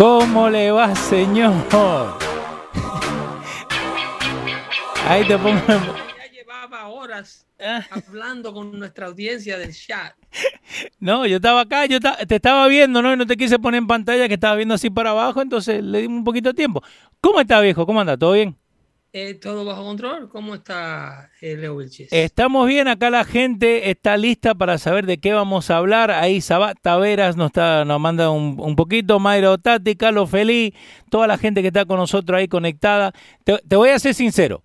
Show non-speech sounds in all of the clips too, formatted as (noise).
¿Cómo le va, señor? Ahí te pongo. Ya llevaba horas Ah. hablando con nuestra audiencia del chat. No, yo estaba acá, yo te estaba viendo, ¿no? Y no te quise poner en pantalla que estaba viendo así para abajo, entonces le di un poquito de tiempo. ¿Cómo está, viejo? ¿Cómo anda? ¿Todo bien? Eh, ¿Todo bajo control? ¿Cómo está eh, Leo Vilches? Estamos bien, acá la gente está lista para saber de qué vamos a hablar. Ahí Sabat Taveras nos, está, nos manda un, un poquito, Mayra Otati, Carlos Feliz, toda la gente que está con nosotros ahí conectada. Te, te voy a ser sincero,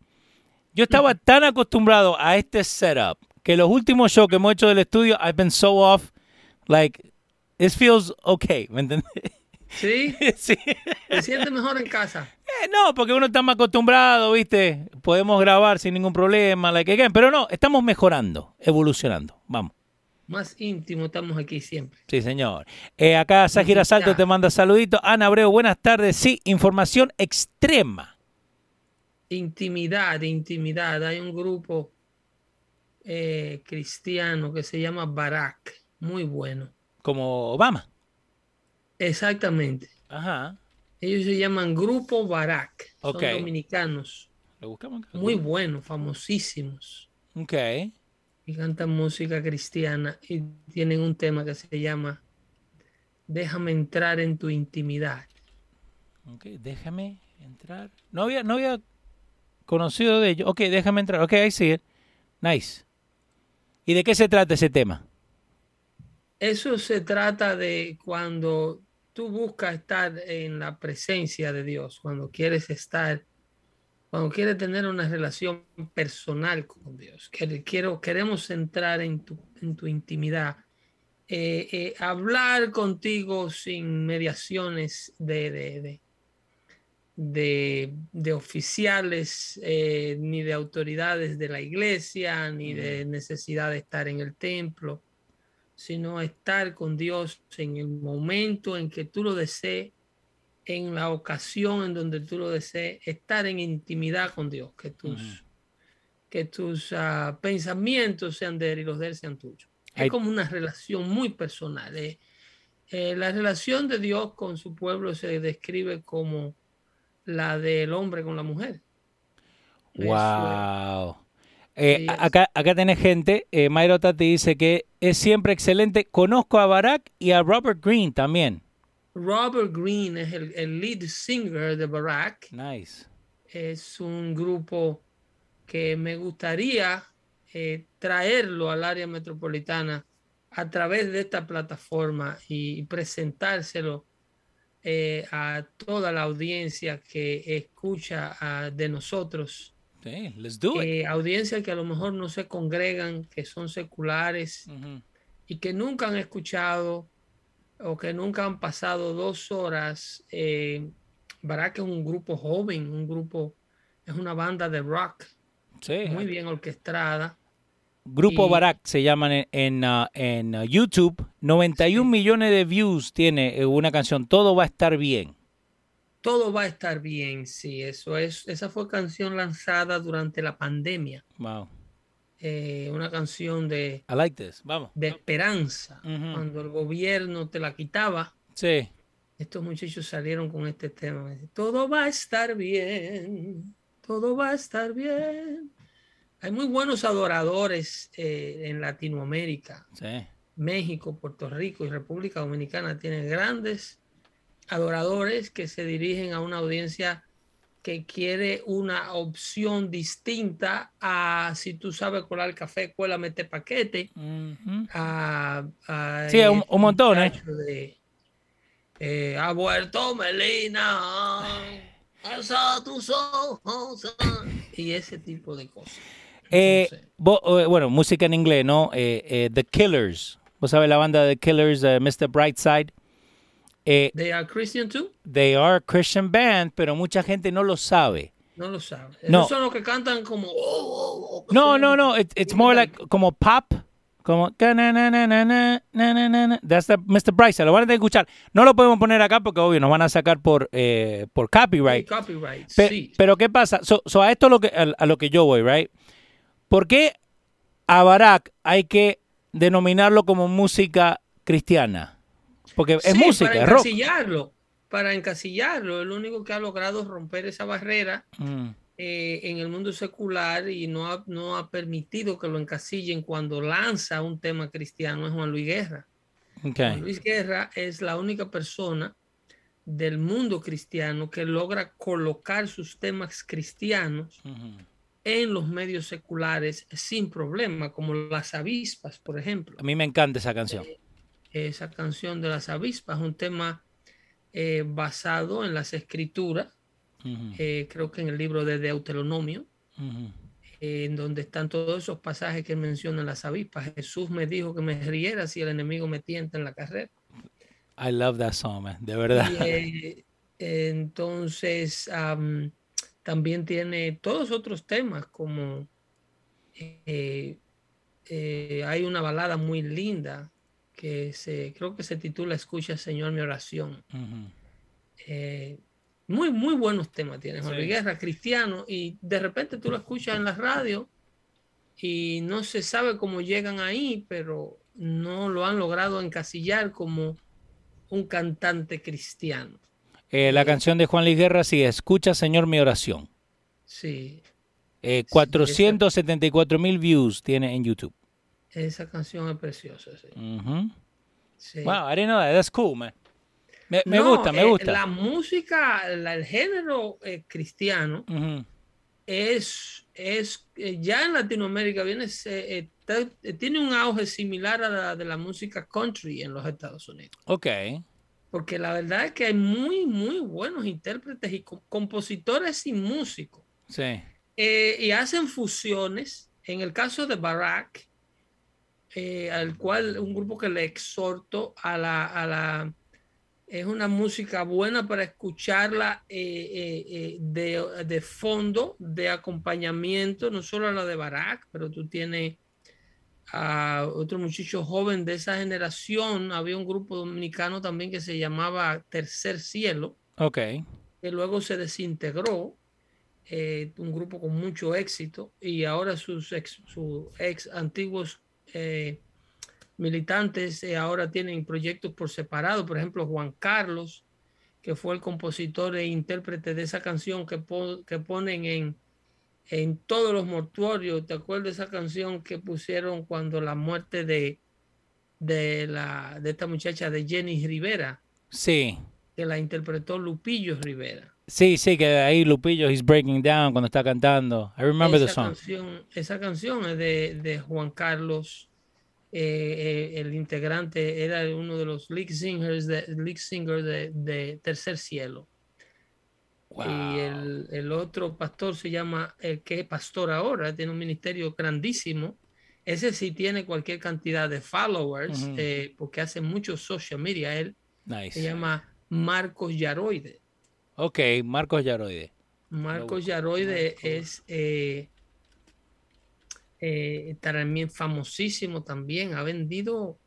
yo estaba tan acostumbrado a este setup que los últimos shows que hemos hecho del estudio, I've been so off, like, this feels okay, ¿me? ¿Sí? (laughs) sí. ¿Te sientes mejor en casa? Eh, no, porque uno está más acostumbrado, ¿viste? Podemos grabar sin ningún problema, like again. pero no, estamos mejorando, evolucionando. Vamos. Más íntimo estamos aquí siempre. Sí, señor. Eh, acá Sajira. Salto te manda saluditos. Ana Abreu, buenas tardes. Sí, información extrema. Intimidad, intimidad. Hay un grupo eh, cristiano que se llama Barak. Muy bueno. Como Obama. Exactamente. Ajá. Ellos se llaman Grupo Barak. Ok. Son dominicanos. Lo buscamos. Muy buenos, famosísimos. Ok. y cantan música cristiana y tienen un tema que se llama Déjame entrar en tu intimidad. Ok, déjame entrar. No había, no había conocido de ellos. Ok, déjame entrar. Ok, ahí sigue. Nice. ¿Y de qué se trata ese tema? Eso se trata de cuando tú buscas estar en la presencia de Dios, cuando quieres estar, cuando quieres tener una relación personal con Dios. que- Quiero, queremos entrar en tu, en tu intimidad. Eh, eh, hablar contigo sin mediaciones de, de, de, de- de oficiales, eh, ni de autoridades de la iglesia, ni de necesidad de estar en el templo, sino estar con Dios en el momento en que tú lo desees, en la ocasión en donde tú lo desees, estar en intimidad con Dios, que tus, que tus ah, pensamientos sean de él y los de él sean tuyos. Es como una relación muy personal. eh. Eh, la relación de Dios con su pueblo se describe como la del hombre con la mujer. Eso. Wow. Eh, acá, acá tenés gente, eh, Mayro Tati dice que es siempre excelente. Conozco a Barack y a Robert Green también. Robert Green es el, el lead singer de Barack. Nice. Es un grupo que me gustaría eh, traerlo al área metropolitana a través de esta plataforma y presentárselo eh, a toda la audiencia que escucha ah, de nosotros. Sí, let's do it. Eh, audiencia que a lo mejor no se congregan, que son seculares Ujú. y que nunca han escuchado o que nunca han pasado dos horas. Eh, Barack es un grupo joven, un grupo, es una banda de rock Sí. muy bien orquestada. Grupo y- Barack se llaman en, en, ah, en, ah, YouTube. 91 millones de views tiene eh, una canción. Todo va a estar bien. Todo va a estar bien, sí, eso es. Esa fue canción lanzada durante la pandemia, Wow. eh, una canción de, I like this. Vamos. de esperanza. Cuando el gobierno te la quitaba, Sí. estos muchachos salieron con este tema. Todo va a estar bien, todo va a estar bien. Hay muy buenos adoradores eh, en Latinoamérica. México, Puerto Rico y República Dominicana tienen grandes adoradores que se dirigen a una audiencia que quiere una opción distinta a si tú sabes colar café, cuela, mete paquete. sí, un, montón, ¿eh? Eh, ha vuelto Melina, (sighs) alza tus ojos, y ese tipo de cosas. Eh, eh, bueno, música en inglés, ¿no? The Killers. ¿Vos sabés la banda The Killers, Mr. Brightside? They are Christian too? They are a Christian band, pero mucha gente no lo sabe. No lo sabe. No. son los que cantan como... Oh, oh, oh, no, no, no. it's more like como pop. Como That's the Mr. Bryce. Lo van a tener que escuchar. No lo podemos poner acá porque obvio nos van a sacar por, eh, por copyright. copyright sí. Pero ¿qué pasa? So, a esto lo que, a, lo que yo voy, right? ¿Por qué a Barack hay que denominarlo como música cristiana? Porque es música, es rock. Para encasillarlo, el único que ha logrado romper esa barrera. Mm. Eh, en el mundo secular y no ha, no ha permitido que lo encasillen cuando lanza un tema cristiano es Juan Luis Guerra. Juan Luis Guerra es la única persona del mundo cristiano que logra colocar sus temas cristianos en los medios seculares sin problema, como las avispas, por ejemplo. A mí me encanta esa canción. Eh, esa canción de las avispas es un tema eh, basado en las escrituras eh, creo que en el libro de Deuteronomio, eh, en donde están todos esos pasajes que mencionan las avispas. Jesús me dijo que me riera si el enemigo me tienta en la carrera. I love that song, de verdad. Entonces, también tiene todos otros temas como hay una balada muy linda que se, creo que se titula Escucha Señor mi oración. Muy, muy buenos temas tiene Juan Guerra, cristiano, y de repente tú lo escuchas en la radio y no se sabe cómo llegan ahí, pero no lo han logrado encasillar como un cantante cristiano. Eh, la canción de Juan Luis Guerra, sí, Escucha Señor mi oración. Sí. 474 eh, mil views tiene en YouTube. Esa canción es preciosa, sí. Wow, I didn't know that. That's cool, man. Me, gusta, me eh, gusta. la música, el género eh, cristiano es, es eh, ya en Latinoamérica viene, tiene un auge similar a la de la música country en los Estados Unidos. Ok. Porque la verdad es que hay muy, muy buenos intérpretes y compositores y músicos. Sí. y hacen fusiones. En el caso de Barack, al cual un grupo que le exhorto a la, a la es una música buena para escucharla eh, eh, eh, de, de, fondo, de acompañamiento, no solo a la de Barack, pero tú tienes a otro muchacho joven de esa generación. Había un grupo dominicano también que se llamaba Tercer Cielo. Ok. Que luego se desintegró. un grupo con mucho éxito y ahora sus ex, sus ex antiguos militantes eh, ahora tienen proyectos por separado, por ejemplo Juan Carlos, que fue el compositor e intérprete de esa canción que, que ponen en, en todos los mortuorios. ¿Te acuerdas de esa canción que pusieron cuando la muerte de, de, la, de esta muchacha de Jenny Rivera? Sí. Que la interpretó Lupillo Rivera. Sí, sí, que ahí Lupillo is breaking down cuando está cantando. I remember esa the song. Canción, esa canción es de, de Juan Carlos eh, eh, el integrante era uno de los lead singers de, lead singers de, Tercer Cielo. Y el, otro pastor se llama, el que es pastor ahora, tiene un ministerio grandísimo. Ese sí tiene cualquier cantidad de followers, eh, porque hace mucho social media él. Se llama Marcos Yaroide. Ok, Marcos Yaroide. Marcos Yaroide es eh, también famosísimo también, ha vendido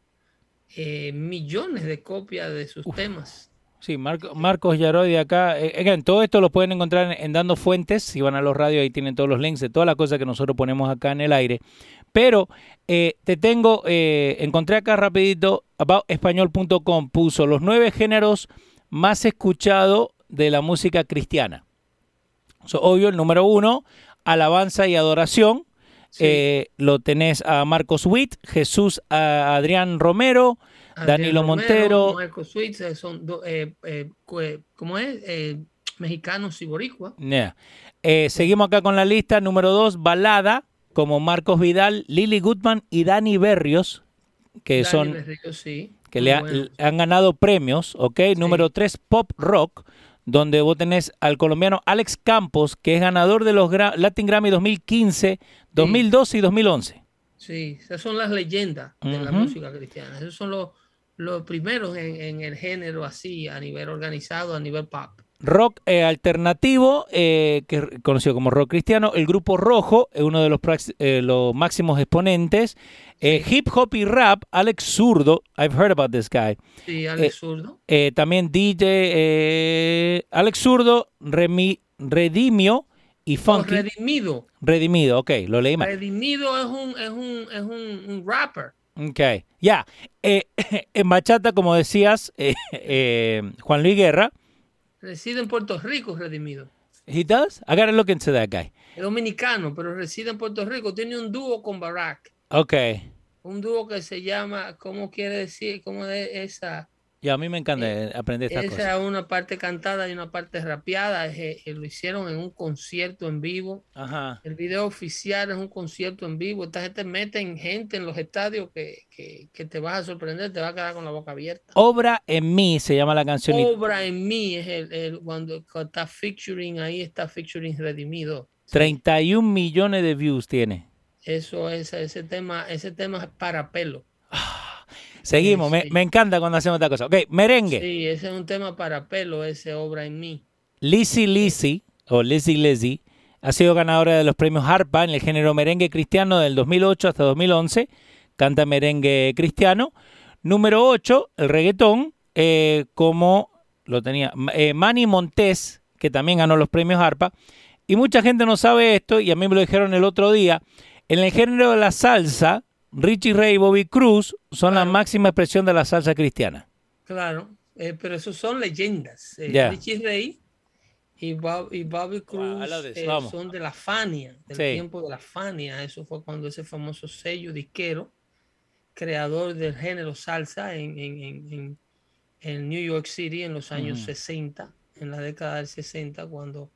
eh, millones de copias de sus temas. Sí, Marcos Yaroy de acá. Eh, todo esto lo pueden encontrar en, Dando Fuentes. Si van a los radios, ahí tienen todos los links de todas las cosas que nosotros ponemos acá en el aire. Pero eh, te tengo, encontré acá rapidito, aboutespañol.com puso los nueve géneros más escuchado de la música cristiana. So, obvio, el número uno, alabanza y adoración. Sí. Eh, lo tenés a Marcos Witt, Jesús a Adrián Romero, Adrián Danilo Romero, Montero. Marco Sweets, eh, son do- eh, eh, ¿cómo es? Mexicanos y. Yeah. Eh, seguimos acá con la lista. Número dos, balada, como Marcos Vidal, Lily Goodman y Dani Berrios, que Dani son sí, que le, ha- han ganado premios, ¿ok? Número tres, pop rock, donde vos tenés al colombiano Alex Campos, que es ganador de los Gra- Latin Grammy 2015, 2012 y 2011. Sí, esas son las leyendas de la música cristiana. Esos son los, los primeros en, en el género así, a nivel organizado, a nivel pop. Rock eh, alternativo, eh, que es conocido como rock cristiano. El grupo Rojo, es uno de los, eh, los máximos exponentes. Eh, hip hop y rap, Alex Zurdo. I've heard about this guy. Sí, Alex Eh, Zurdo. Eh, también DJ eh, Alex Zurdo, Remi- Redimio y Oh, Funky. Redimido. Redimido, ok, lo leí mal. Redimido es un, es un, es un, un rapper. Ok, ya. Eh, (coughs) en bachata, como decías, eh, eh, Juan Luis Guerra. Reside en Puerto Rico, Redimido. He does? I gotta look into that guy. Es dominicano, pero reside en Puerto Rico. Tiene un dúo con Barack. Ok. Un dúo que se llama, ¿cómo quiere decir? ¿Cómo es esa? Ya, a mí me encanta eh, aprender estas Esa cosas. es una parte cantada y una parte rapeada. Eh, eh, lo hicieron en un concierto en vivo. Ajá. El video oficial es un concierto en vivo. Esta gente mete en gente en los estadios que, que, que te vas a sorprender, te va a quedar con la boca abierta. Obra en mí se llama la canción. y- Obra en mí es el, el- cuando está featuring, ahí está featuring redimido. 31 millones de views tiene. Eso es ese tema, ese tema es para pelo. Seguimos, me, sí. me encanta cuando hacemos esta cosa. Ok, merengue. Sí, ese es un tema para pelo, ese obra en mí. Lizzy Lizzy, o Lizzy Lizzy, ha sido ganadora de los premios Harpa en el género merengue cristiano del 2008 hasta 2011. Canta merengue cristiano. Número 8, el reggaetón, eh, como lo tenía eh, Manny Montés, que también ganó los premios Harpa. Y mucha gente no sabe esto, y a mí me lo dijeron el otro día. En el género de la salsa, Richie Ray y Bobby Cruz son la máxima expresión de la salsa cristiana. Claro, eh, pero esos son leyendas. Eh. Richie Ray y, Bob, y Bobby Cruz eh, son de la Fania, del Sí. tiempo de la Fania. Eso fue cuando ese famoso sello disquero, creador del género salsa en, en, en- en- en New York City en los años Ujú. 60, en la década del 60, cuando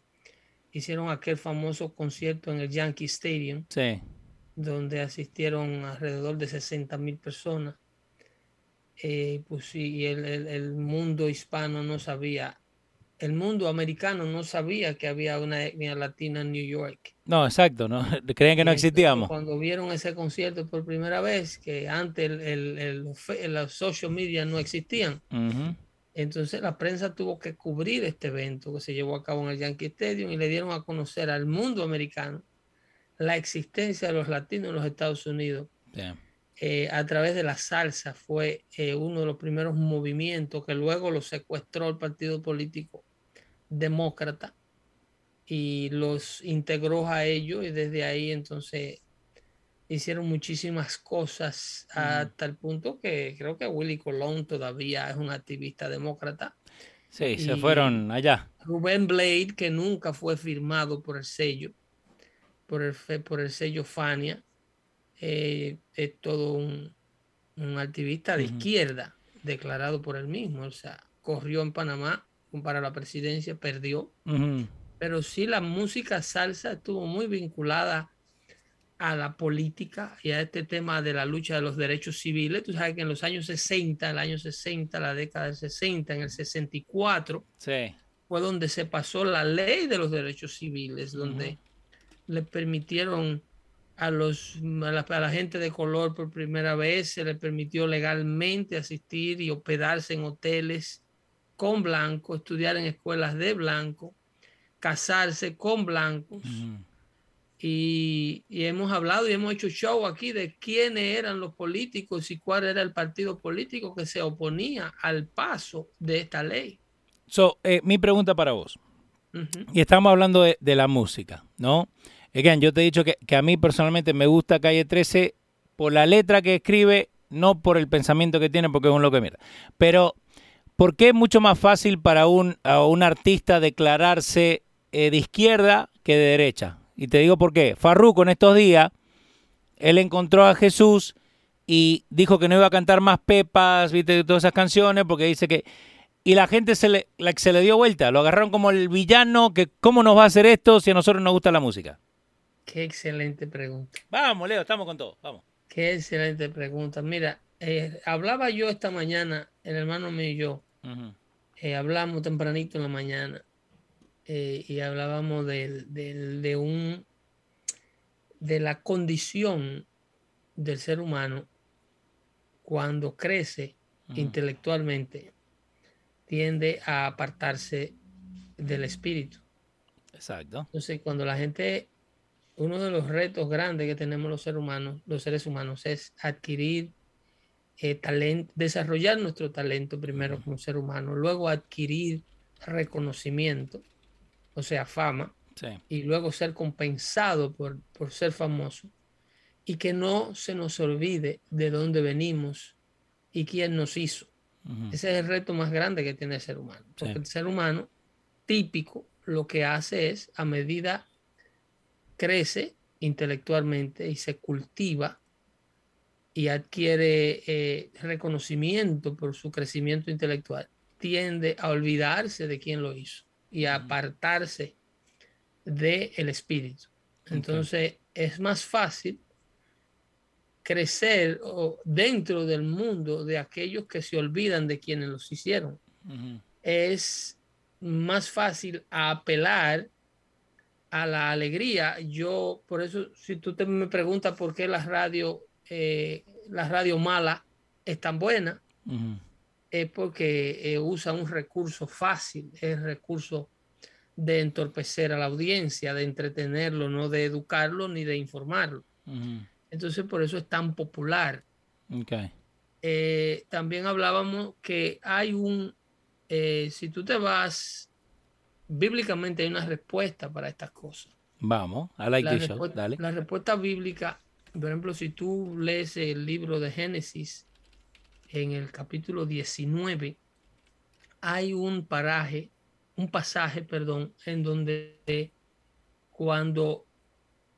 hicieron aquel famoso concierto en el Yankee Stadium Sí. Donde asistieron alrededor de 60 mil personas. Eh, pues sí, y el, el- el mundo hispano no sabía, el mundo americano no sabía que había una etnia latina en New York. No, exacto, ¿no? (laughs) Creían que no existíamos. Cuando vieron ese concierto por primera vez, que antes el, los social media no existían, entonces la prensa tuvo que cubrir este evento que se llevó a cabo en el Yankee Stadium y le dieron a conocer al mundo americano la existencia de los latinos en los Estados Unidos eh, a través de la salsa. Fue eh, uno de los primeros movimientos que luego lo secuestró el partido político demócrata y los integró a ellos y desde ahí entonces hicieron muchísimas cosas hasta el punto que creo que Willy Colón todavía es un activista demócrata. Sí, se fueron allá. Rubén Blade, que nunca fue firmado por el sello, por el, por el sello Fania, eh, es todo un, un activista de izquierda, declarado por él mismo. O sea, corrió en Panamá para la presidencia, perdió. Pero sí, la música salsa estuvo muy vinculada a la política y a este tema de la lucha de los derechos civiles. Tú sabes que en los años 60, el año 60, la década del 60, en el 64, Sí. fue donde se pasó la ley de los derechos civiles, donde le permitieron a, los, a, la, a la gente de color por primera vez, se le permitió legalmente asistir y hospedarse en hoteles con blanco, estudiar en escuelas de blanco, casarse con blancos. Y, y hemos hablado y hemos hecho show aquí de quiénes eran los políticos y cuál era el partido político que se oponía al paso de esta ley. So, eh, mi pregunta para vos. Y estamos hablando de, la música, ¿no? Again, yo te he dicho que, a mí personalmente me gusta Calle 13 por la letra que escribe, no por el pensamiento que tiene, porque es un loco de mierda. Pero, ¿por qué es mucho más fácil para un artista declararse eh, de izquierda que de derecha? Y te digo por qué. Farruko en estos días, él encontró a Jesús y dijo que no iba a cantar más Pepas, viste, todas esas canciones, porque dice que... Y la gente se le, la, se le dio vuelta, lo agarraron como el villano, que cómo nos va a hacer esto si a nosotros nos gusta la música. Qué excelente pregunta. Vamos, Leo, estamos con todo, vamos. Qué excelente pregunta. Mira, eh, hablaba yo esta mañana, el hermano mío y yo, uh -huh. eh, hablamos tempranito en la mañana eh, y hablábamos de, de, de, un de la condición del ser humano cuando crece uh -huh. intelectualmente tiende a apartarse del espíritu. Exacto. Entonces, cuando la gente uno de los retos grandes que tenemos los seres humanos, los seres humanos, es adquirir eh, talento, desarrollar nuestro talento primero como ser humano, luego adquirir reconocimiento, o sea, fama, sí. y luego ser compensado por, por ser famoso, y que no se nos olvide de dónde venimos y quién nos hizo. Uh -huh. Ese es el reto más grande que tiene el ser humano, porque sí. el ser humano típico lo que hace es, a medida crece intelectualmente y se cultiva y adquiere eh, reconocimiento por su crecimiento intelectual, tiende a olvidarse de quién lo hizo y a apartarse del el espíritu. Entonces okay. es más fácil crecer dentro del mundo de aquellos que se olvidan de quienes los hicieron. Uh -huh. Es más fácil apelar a la alegría. Yo, por eso, si tú te me preguntas por qué la radio, eh, la radio mala es tan buena, uh -huh. es porque eh, usa un recurso fácil, es el recurso de entorpecer a la audiencia, de entretenerlo, no de educarlo ni de informarlo. Uh -huh. Entonces, por eso es tan popular. Okay. Eh, también hablábamos que hay un, eh, si tú te vas bíblicamente hay una respuesta para estas cosas. Vamos, I like la, this Dale. la respuesta bíblica, por ejemplo, si tú lees el libro de Génesis, en el capítulo 19, hay un paraje, un pasaje, perdón, en donde cuando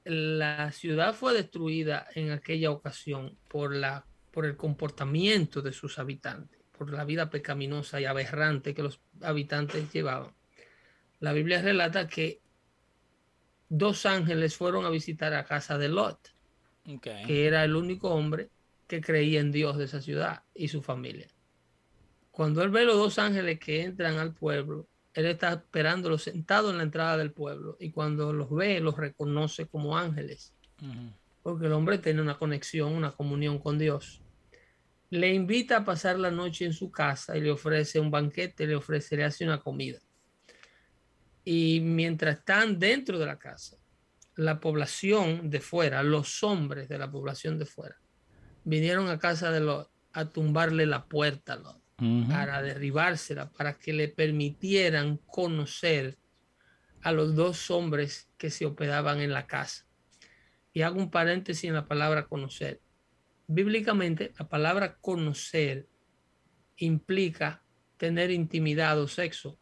la ciudad fue destruida en aquella ocasión por, la, por el comportamiento de sus habitantes, por la vida pecaminosa y aberrante que los habitantes llevaban la Biblia relata que dos ángeles fueron a visitar a casa de Lot, okay. que era el único hombre que creía en Dios de esa ciudad y su familia. Cuando él ve los dos ángeles que entran al pueblo, él está esperándolos sentado en la entrada del pueblo y cuando los ve, los reconoce como ángeles, uh -huh. porque el hombre tiene una conexión, una comunión con Dios. Le invita a pasar la noche en su casa y le ofrece un banquete, le ofrece, le hace una comida. Y mientras están dentro de la casa, la población de fuera, los hombres de la población de fuera, vinieron a casa de Lot a tumbarle la puerta a Lot, uh -huh. para derribársela, para que le permitieran conocer a los dos hombres que se hospedaban en la casa. Y hago un paréntesis en la palabra conocer. Bíblicamente, la palabra conocer implica tener intimidad o sexo.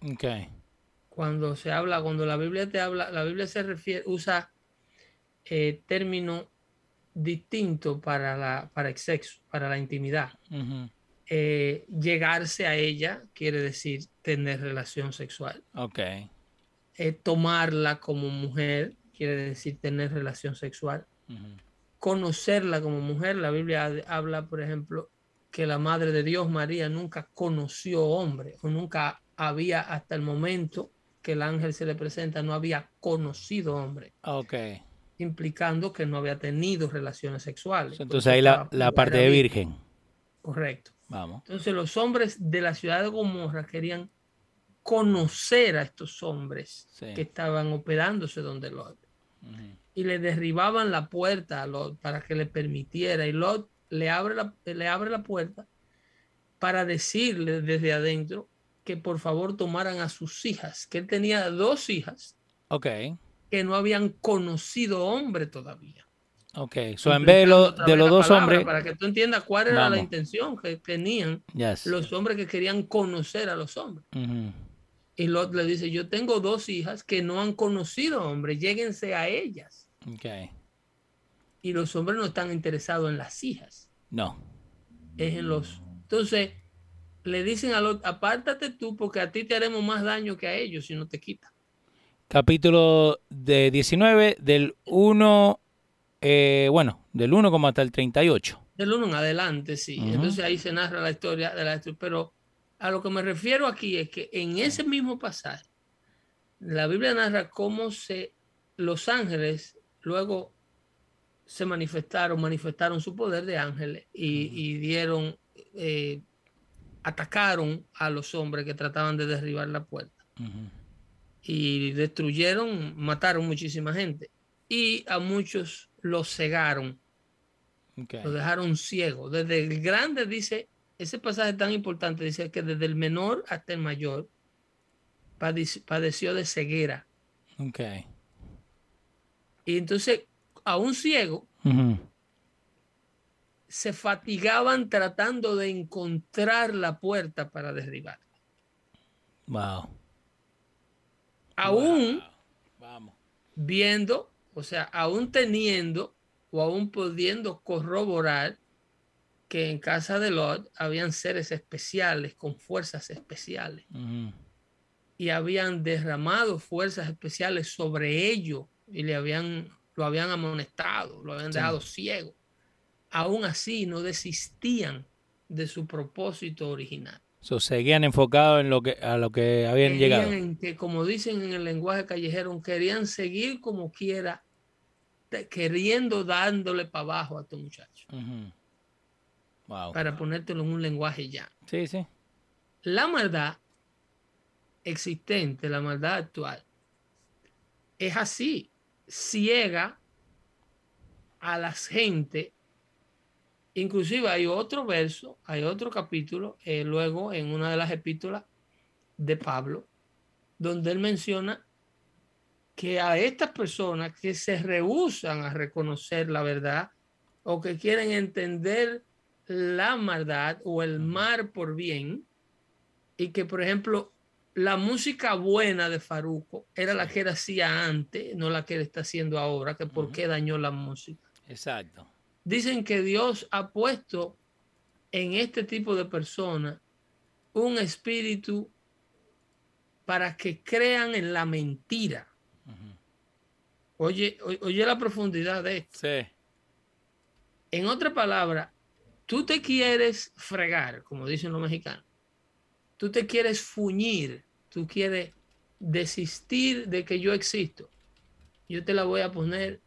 Okay cuando se habla, cuando la Biblia te habla, la Biblia se refiere, usa eh, término distinto para, la, para el sexo, para la intimidad. Uh -huh. Eh, llegarse a ella quiere decir tener relación sexual. Ok. Eh, tomarla como mujer quiere decir tener relación sexual. Uh -huh. Conocerla como mujer, la Biblia habla, por ejemplo, que la Madre de Dios, María, nunca conoció hombre o nunca había hasta el momento que el ángel se le presenta no había conocido hombre. Ok. Implicando que no había tenido relaciones sexuales. Entonces ahí la, la parte de virgen. Correcto. Vamos. Entonces los hombres de la ciudad de Gomorra querían conocer a estos hombres sí. que estaban hospedándose donde Lot. Uh -huh. Y le derribaban la puerta a Lot para que le permitiera. Y Lot le abre la, le abre la puerta para decirle desde adentro que por favor tomaran a sus hijas, que él tenía dos hijas que no habían conocido hombre todavía. Ok, so en vez de, lo- de los dos palabra, hombres, Para que tú entiendas cuál era la intención que tenían yes. los hombres que querían conocer a los hombres. Ujú. Y Lot le dice, yo tengo dos hijas que no han conocido hombres, lléguense a ellas. Ok, Y los hombres no están interesados en las hijas, no. es en los... Entonces, le dicen a Lot, apártate tú porque a ti te haremos más daño que a ellos si no te quitas. Capítulo de 19 del 1, eh, bueno, del 1 como hasta el 38. Del uno en adelante, sí. Entonces ahí se narra la historia de la Pero a lo que me refiero aquí es que en ese mismo pasaje, la Biblia narra cómo se los ángeles luego se manifestaron, manifestaron su poder de ángeles y, y dieron, eh, atacaron a los hombres que trataban de derribar la puerta. Y destruyeron, mataron muchísima gente. Y a muchos los cegaron lo dejaron ciego. Desde el grande dice, ese pasaje tan importante dice que desde el menor hasta el mayor padec- padeció de ceguera. Ok. Y entonces a un ciego se fatigaban tratando de encontrar la puerta para derribar. Wow. Aún Vamos. viendo, o sea, aún teniendo o aún pudiendo corroborar que en casa de Lot habían seres especiales con fuerzas especiales. Ujú. y habían derramado fuerzas especiales sobre ellos y le habían, lo habían amonestado, lo habían Sí. dejado ciego. Aún así no desistían de su propósito original. So, seguían enfocados en lo que, a lo que habían llegado. en que, como dicen en el lenguaje callejero, querían seguir como quiera, queriendo dándole para abajo a tu muchacho. Wow. para ponértelo en un lenguaje ya. Sí, sí. La maldad existente, la maldad actual, es así, ciega a la gente. Inclusive hay otro verso, hay otro capítulo, eh, luego en una de las epístolas de Pablo, donde él menciona que a estas personas que se rehusan a reconocer la verdad o que quieren entender la maldad o el mal por bien, y que por ejemplo la música buena de Faruco era la que él hacía antes, no la que él está haciendo ahora, que por qué dañó la música. Exacto. Dicen que Dios ha puesto en este tipo de personas un espíritu para que crean en la mentira. Oye, o- oye la profundidad de esto. Sí. En otra palabra, tú te quieres fregar, como dicen los mexicanos. Tú te quieres fuñir, tú quieres desistir de que yo existo. Yo te la voy a poner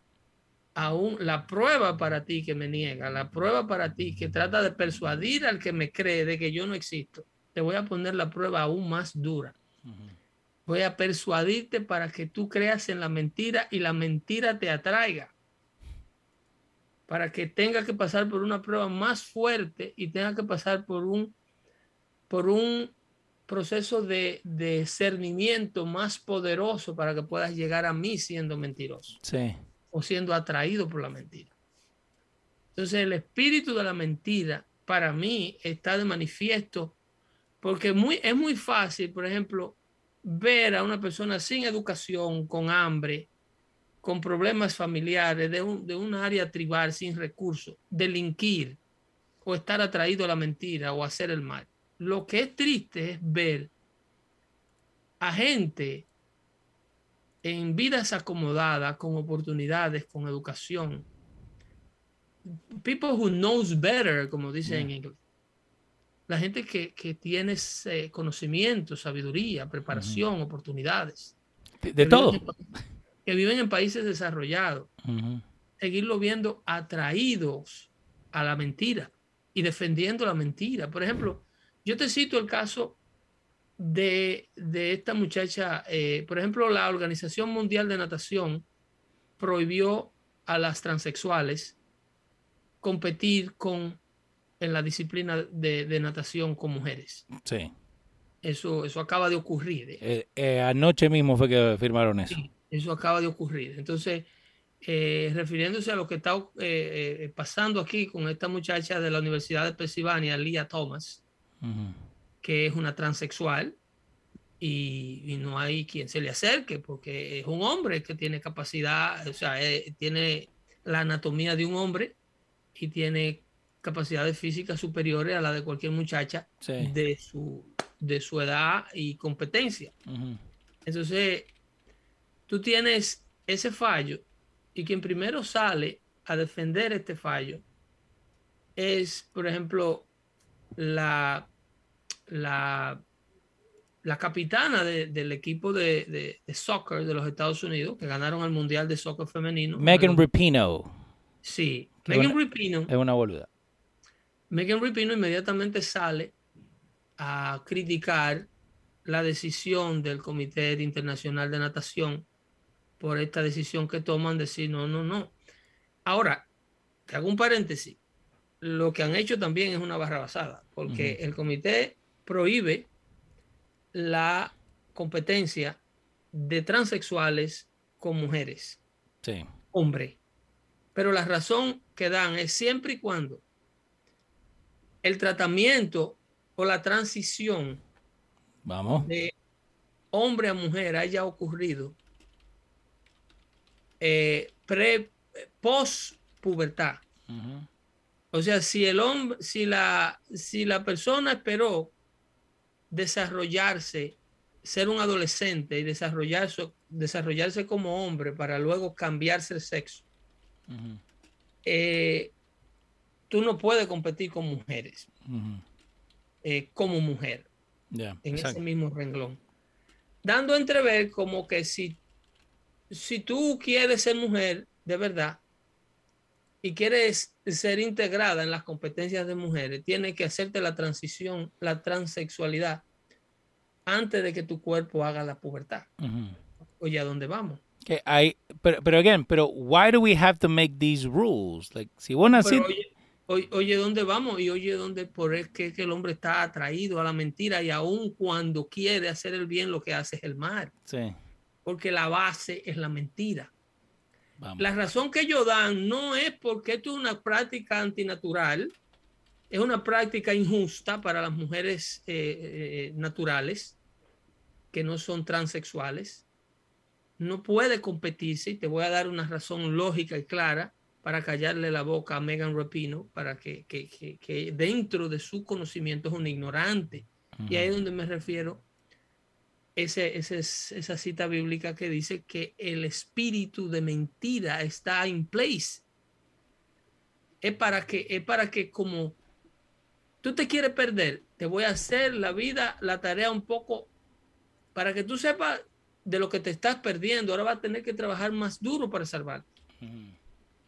aún la prueba para ti que me niega, la prueba para ti que trata de persuadir al que me cree de que yo no existo. Te voy a poner la prueba aún más dura. Voy a persuadirte para que tú creas en la mentira y la mentira te atraiga. Para que tenga que pasar por una prueba más fuerte y tenga que pasar por un, por un proceso de, de discernimiento más poderoso para que puedas llegar a mí siendo mentiroso Sí. o siendo atraído por la mentira. Entonces el espíritu de la mentira para mí está de manifiesto porque muy, es muy fácil, por ejemplo, ver a una persona sin educación, con hambre, con problemas familiares, de un, de un área tribal sin recursos, delinquir o estar atraído a la mentira o hacer el mal. Lo que es triste es ver a gente en vidas acomodadas, con oportunidades, con educación. People who knows better, como dicen en inglés. La gente que, que tiene eh, conocimiento, sabiduría, preparación, oportunidades. De, de que todo. viven en pa- que viven en países desarrollados. Seguirlo viendo atraídos a la mentira y defendiendo la mentira. Por ejemplo, yo te cito el caso de, de esta muchacha, eh, por ejemplo, la Organización Mundial de Natación prohibió a las transexuales competir con en la disciplina de, de natación con mujeres. Sí. Eso, eso acaba de ocurrir. eh. Eh, eh, anoche mismo fue que firmaron eso. Sí, eso acaba de ocurrir. Entonces, eh, refiriéndose a lo que está pasando aquí con esta muchacha de la Universidad de Pensilvania, Leah Thomas, que es una transexual y, no hay quien se le acerque porque es un hombre que tiene capacidad, o sea, tiene la anatomía de un hombre y tiene capacidades físicas superiores a la de cualquier muchacha de, su, de su edad y competencia. Entonces, tú tienes ese fallo y quien primero sale a defender este fallo es, por ejemplo, la, la, la capitana del equipo de, de, soccer de los Estados Unidos, que ganaron el Mundial de Soccer Femenino. Megan Rapino. Sí, Megan Rapino. Es una boluda. Megan Rapino inmediatamente sale a criticar la decisión del Comité Internacional de Natación por esta decisión que toman de decir no, no, no. Ahora, te hago un paréntesis. Lo que han hecho también es una barra basada, porque el comité prohíbe la competencia de transexuales con mujeres. Sí. Hombre. Pero la razón que dan es siempre y cuando el tratamiento o la transición Vamos. de hombre a mujer haya ocurrido eh, pre, post pubertad. O sea, si el hombre, si la, si la persona esperó desarrollarse, ser un adolescente y desarrollarse, desarrollarse como hombre para luego cambiarse el sexo, eh, tú no puedes competir con mujeres eh, como mujer en ese mismo renglón. Dando a entrever como que si si tú quieres ser mujer de verdad y quieres ser integrada en las competencias de mujeres, tienes que hacerte la transición, la transexualidad, antes de que tu cuerpo haga la pubertad. Oye, ¿a dónde vamos? Que hay, pero, pero again, pero why do we have to make these rules? Like, si vos Oye, oye, ¿dónde vamos? Y oye, ¿dónde por es que, que, el hombre está atraído a la mentira y aun cuando quiere hacer el bien, lo que hace es el mal. Sí porque la base es la mentira. La razón que ellos dan no es porque esto es una práctica antinatural, es una práctica injusta para las mujeres eh, eh, naturales que no son transexuales. No puede competirse y te voy a dar una razón lógica y clara para callarle la boca a Megan Rapino, para que, que, dentro de su conocimiento es un ignorante. Y ahí es donde me refiero ese, esa cita bíblica que dice que el espíritu de mentira está en place. Es para que, es para que como tú te quieres perder, te voy a hacer la vida, la tarea un poco, para que tú sepas de lo que te estás perdiendo. Ahora vas a tener que trabajar más duro para salvarte.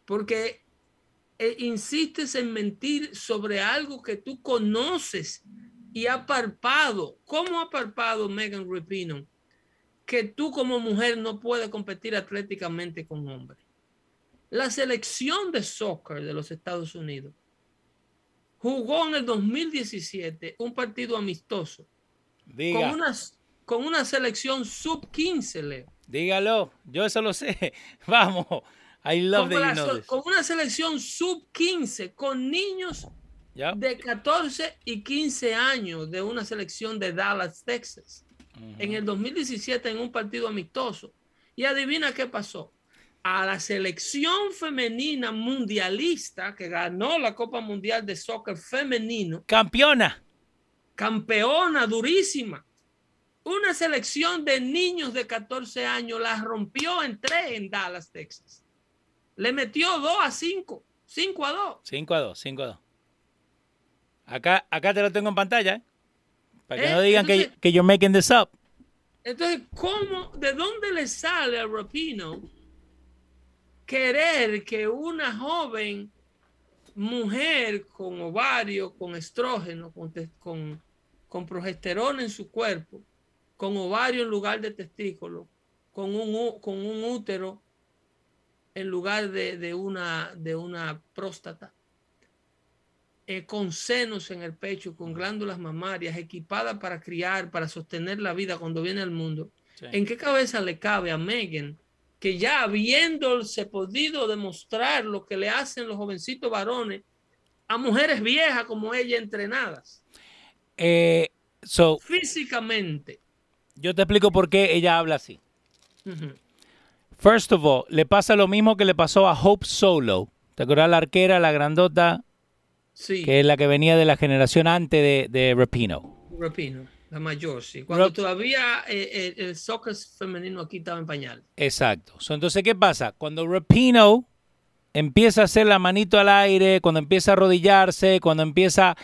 Porque eh, insistes en mentir sobre algo que tú conoces y ha parpado. ¿Cómo ha parpado Megan Rapinoe? Que tú como mujer no puedes competir atléticamente con hombres. La selección de soccer de los Estados Unidos jugó en el 2017 un partido amistoso Con, una, con una selección sub 15, Leo. Dígalo, yo eso lo sé. (laughs) Vamos, I love con, con una selección sub 15 con niños de 14 y 15 años de una selección de Dallas, Texas, en el 2017 en un partido amistoso. Y adivina qué pasó. A la selección femenina mundialista que ganó la Copa Mundial de Soccer femenino. Campeona. Campeona durísima. Una selección de niños de 14 años la rompió en tres en Dallas, Texas. Le metió 2 a 5. 5 a 2. 5 a 2, 5 a 2. Acá, acá te lo tengo en pantalla, ¿eh? para que no eh, digan que, que you're making this up. Entonces, ¿cómo, de dónde le sale a Rapino querer que una joven mujer con ovario, con estrógeno, con, con, con progesterona en su cuerpo, con ovario en lugar de testículo, con un, con un útero en lugar de, de, una, de una próstata, eh, con senos en el pecho, con glándulas mamarias, equipada para criar, para sostener la vida cuando viene al mundo. ¿En qué cabeza le cabe a Megan que ya habiéndose podido demostrar lo que le hacen los jovencitos varones a mujeres viejas como ella entrenadas. Eh, so, físicamente. Yo te explico por qué ella habla así. First of all, le pasa lo mismo que le pasó a Hope Solo. ¿Te acuerdas la arquera, la grandota? Sí. Que es la que venía de la generación antes de, de Rapino. Rapino, la mayor, sí. Cuando todavía eh, el, soccer femenino aquí estaba en pañal. Exacto. entonces, ¿qué pasa? Cuando Rapino empieza a hacer la manito al aire, cuando empieza a arrodillarse, cuando empieza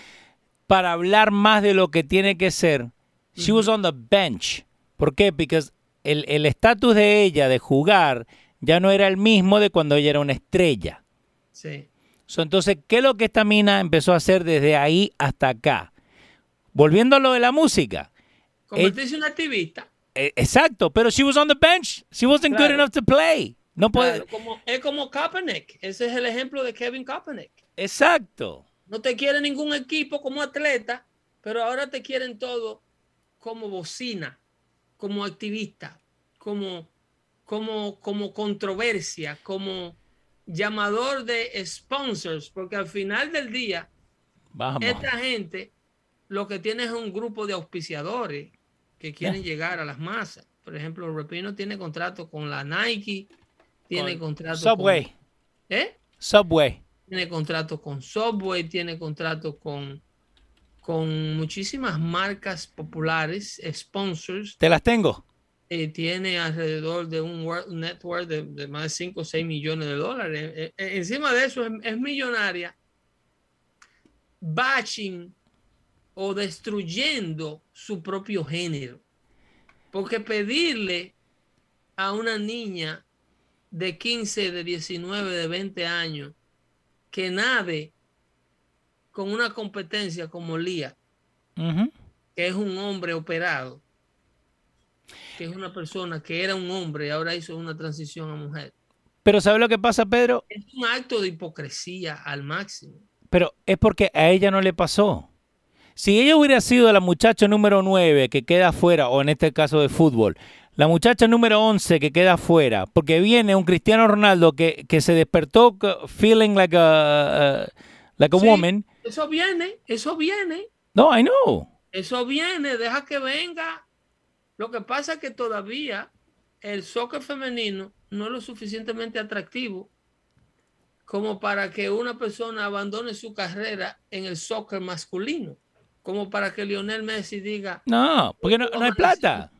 para hablar más de lo que tiene que ser, she was on the bench. ¿Por qué? Porque el estatus de ella de jugar ya no era el mismo de cuando ella era una estrella. Sí. entonces, ¿qué es lo que esta mina empezó a hacer desde ahí hasta acá? Volviendo a lo de la música. Convertirse en una activista. Eh, exacto, pero she was on the bench. She wasn't good enough to play. No puede. es como Kaepernick. Ese es el ejemplo de Kevin Kaepernick. Exacto. No te quiere ningún equipo como atleta, pero ahora te quieren todo como bocina, como activista, como, como, como controversia, como llamador de sponsors, porque al final del día, esta gente lo que tiene es un grupo de auspiciadores que quieren llegar a las masas. Por ejemplo, Repino tiene contrato con la Nike, tiene contrato Subway. Con, ¿Eh? Subway. Tiene contrato con Subway, tiene contrato con, con muchísimas marcas populares, sponsors. Te las tengo. Eh, tiene alrededor de un network de, más de 5 o 6 millones de dólares. Eh, eh, encima de eso es, millonaria, bashing o destruyendo su propio género. Porque pedirle a una niña de 15, de 19, de 20 años que nade con una competencia como Lía, que es un hombre operado, que es una persona que era un hombre y ahora hizo una transición a mujer. Pero ¿sabe lo que pasa, Pedro? Es un acto de hipocresía al máximo. Pero es porque a ella no le pasó. Si ella hubiera sido la muchacha número 9 que queda afuera, o en este caso de fútbol, la muchacha número 11 que queda afuera, porque viene un Cristiano Ronaldo que, que se despertó feeling like a, like a woman. Eso viene, eso viene. No, I know. Eso viene, deja que venga lo que pasa es que todavía el soccer femenino no es lo suficientemente atractivo como para que una persona abandone su carrera en el soccer masculino, como para que Lionel Messi diga, no, porque no, hay plata.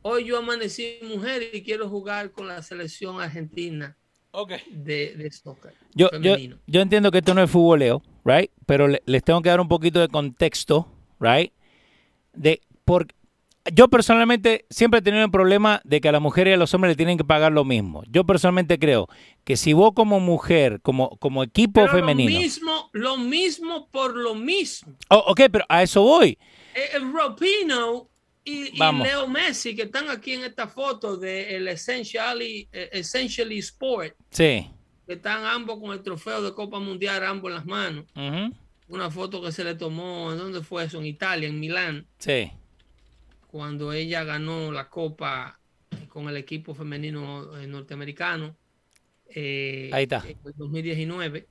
Hoy yo amanecí mujer y quiero jugar con la selección argentina de, de, soccer. Yo, femenino. Yo, entiendo que esto no es futboleo, right? Pero les tengo que dar un poquito de contexto, right? De por, yo personalmente siempre he tenido el problema de que a la mujer y a los hombres le tienen que pagar lo mismo. Yo personalmente creo que si vos como mujer, como, como equipo femenino... Lo mismo, lo mismo por lo mismo. Oh, ok, pero a eso voy. Eh, eh, Ropino y, Leo Messi, que están aquí en esta foto de el Essentially, eh, Essentially Sport. Sí. Que están ambos con el trofeo de Copa Mundial, ambos en las manos. Una foto que se le tomó, ¿en dónde fue eso? En Italia, en Milán. Sí cuando ella ganó la Copa con el equipo femenino eh, norteamericano. Eh, Ahí está. En 2019.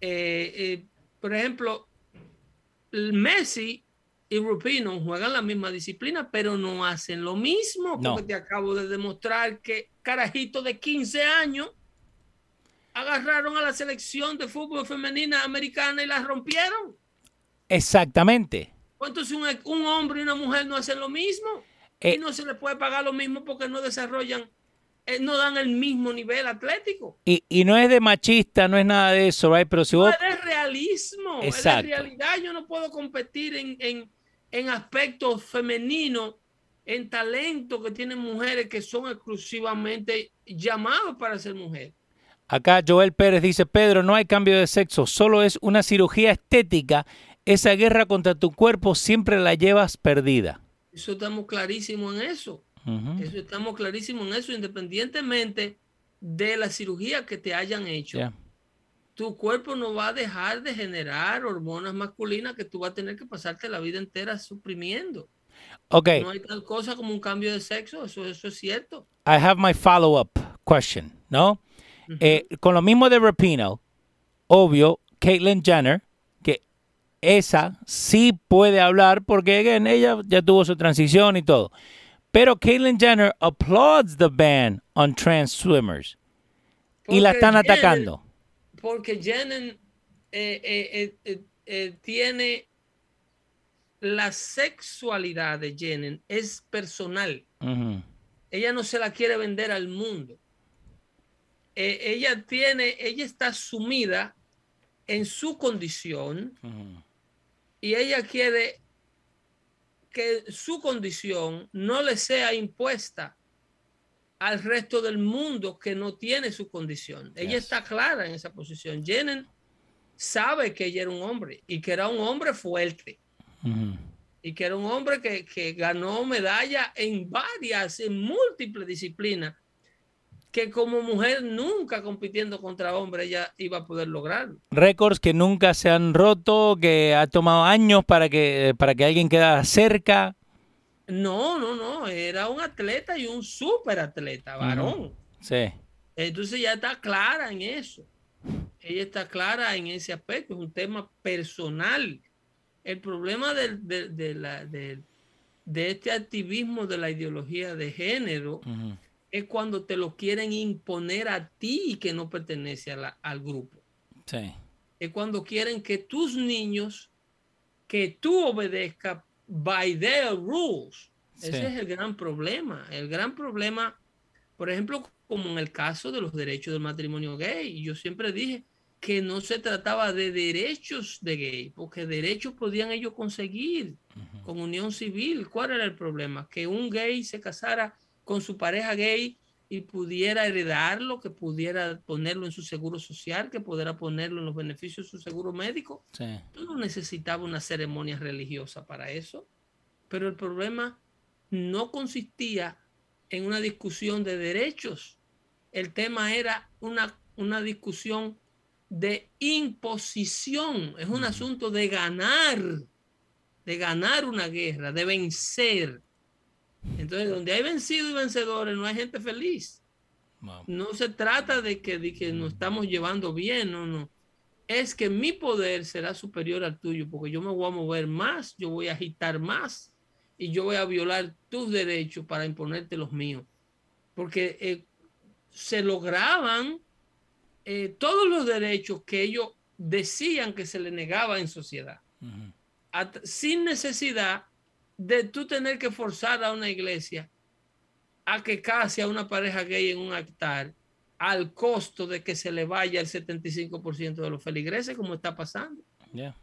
Eh, por ejemplo, Messi y Rupino juegan la misma disciplina, pero no hacen lo mismo. Porque te acabo de demostrar que carajitos de 15 años agarraron a la selección de fútbol femenina americana y la rompieron. Exactamente. Entonces un, hombre y una mujer no hacen lo mismo y eh, no se les puede pagar lo mismo porque no desarrollan, eh, no dan el mismo nivel atlético. Y, no es de machista, no es nada de eso, right? Pero si vos... Es realismo, es de realidad. Yo no puedo competir en, en, en aspectos femeninos, en talento que tienen mujeres que son exclusivamente llamados para ser mujer. Acá Joel Pérez dice, Pedro, no hay cambio de sexo, solo es una cirugía estética esa guerra contra tu cuerpo siempre la llevas perdida. Eso estamos clarísimos en eso. Eso estamos clarísimos en eso, independientemente de la cirugía que te hayan hecho. Tu cuerpo no va a dejar de generar hormonas masculinas que tú vas a tener que pasarte la vida entera suprimiendo. Okay. No hay tal cosa como un cambio de sexo, eso, eso es cierto. I have my follow-up question, ¿no? Eh, con lo mismo de Rapino, obvio, Caitlyn Jenner, que esa sí puede hablar porque again, ella ya tuvo su transición y todo. Pero Caitlyn Jenner applauds the ban on trans swimmers. y la Porque están Jenner- atacando. Porque Jenner eh, eh, tiene la sexualidad de Jenner es personal. Ella no se la quiere vender al mundo. Eh, ella tiene, ella está sumida en su condición y ella quiere que su condición no le sea impuesta al resto del mundo que no tiene su condición. Ella Yes. está clara en esa posición. Jenner sabe que ella era un hombre y que era un hombre fuerte y que era un hombre que, que ganó medalla en varias, en múltiples disciplinas, que como mujer nunca compitiendo contra hombre ella iba a poder lograrlo. Récords que nunca se han roto, que ha tomado años para que, para que alguien quedara cerca. No, no, no, era un atleta y un súper atleta, varón. Sí. Entonces ya está clara en eso. Ella está clara en ese aspecto, es un tema personal. El problema del- de, de la- de- de este activismo de la ideología de género. Es cuando te lo quieren imponer a ti que no pertenece a la- al grupo. Sí. Es cuando quieren que tus niños, que tú obedezcas by their rules. Sí. Ese es el gran problema. El gran problema, por ejemplo, como en el caso de los derechos del matrimonio gay. Yo siempre dije que no se trataba de derechos de gay, porque derechos podían ellos conseguir con unión civil. ¿Cuál era el problema? Que un gay se casara con su pareja gay y pudiera heredarlo, que pudiera ponerlo en su seguro social, que pudiera ponerlo en los beneficios de su seguro médico. Sí. Tú no necesitaba una ceremonia religiosa para eso, pero el problema no consistía en una discusión de derechos. El tema era una, una discusión de imposición. Es un asunto de ganar, de ganar una guerra, de vencer. Entonces, donde hay vencido y vencedores, no hay gente feliz. Wow. No se trata de que, de que nos estamos llevando bien, no, no. Es que mi poder será superior al tuyo, porque yo me voy a mover más, yo voy a agitar más y yo voy a violar tus derechos para imponerte los míos. Porque eh, se lograban eh, todos los derechos que ellos decían que se le negaba en sociedad, sin necesidad de tú tener que forzar a una iglesia a que case a una pareja gay en un altar al costo de que se le vaya el 75% de los feligreses, como está pasando. Yeah.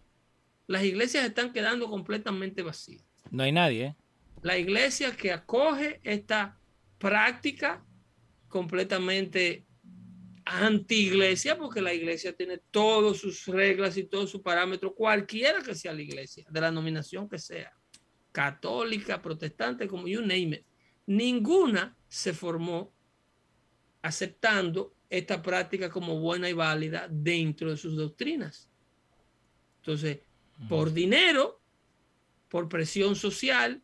Las iglesias están quedando completamente vacías. No hay nadie, ¿eh? La iglesia que acoge esta práctica completamente anti-iglesia, porque la iglesia tiene todas sus reglas y todos sus parámetros, cualquiera que sea la iglesia, de la nominación que sea, católica, protestante, como you name it. Ninguna se formó aceptando esta práctica como buena y válida dentro de sus doctrinas. Entonces, por dinero, por presión social,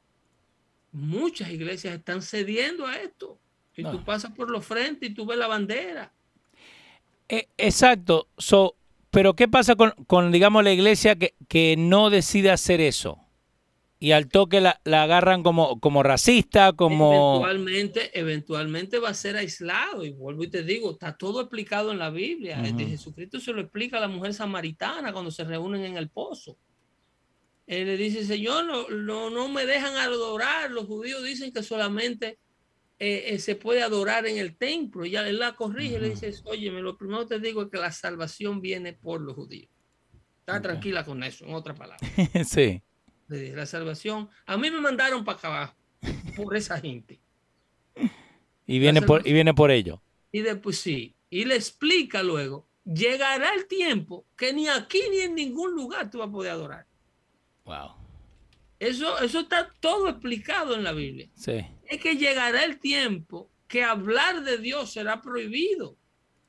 muchas iglesias están cediendo a esto. Y No. tú pasas por los frentes y tú ves la bandera. Eh, exacto. So, pero ¿qué pasa con, con, digamos, la iglesia que, que no decide hacer eso? Y al toque la, la agarran como, como racista, como... Eventualmente, eventualmente va a ser aislado. Y vuelvo y te digo, está todo explicado en la Biblia. Este Jesucristo se lo explica a la mujer samaritana cuando se reúnen en el pozo. Él le dice, Señor, no, no, no me dejan adorar. Los judíos dicen que solamente eh, eh, se puede adorar en el templo. Y ya él la corrige, le dice, oye, lo primero que te digo es que la salvación viene por los judíos. Está tranquila con eso, en otras palabras. (laughs) sí. Dije, la salvación. A mí me mandaron para acá abajo por esa gente. Y viene, por, y viene por ello. Y después sí. Y le explica luego, llegará el tiempo que ni aquí ni en ningún lugar tú vas a poder adorar. Wow. Eso, eso está todo explicado en la Biblia. Sí. Es que llegará el tiempo que hablar de Dios será prohibido.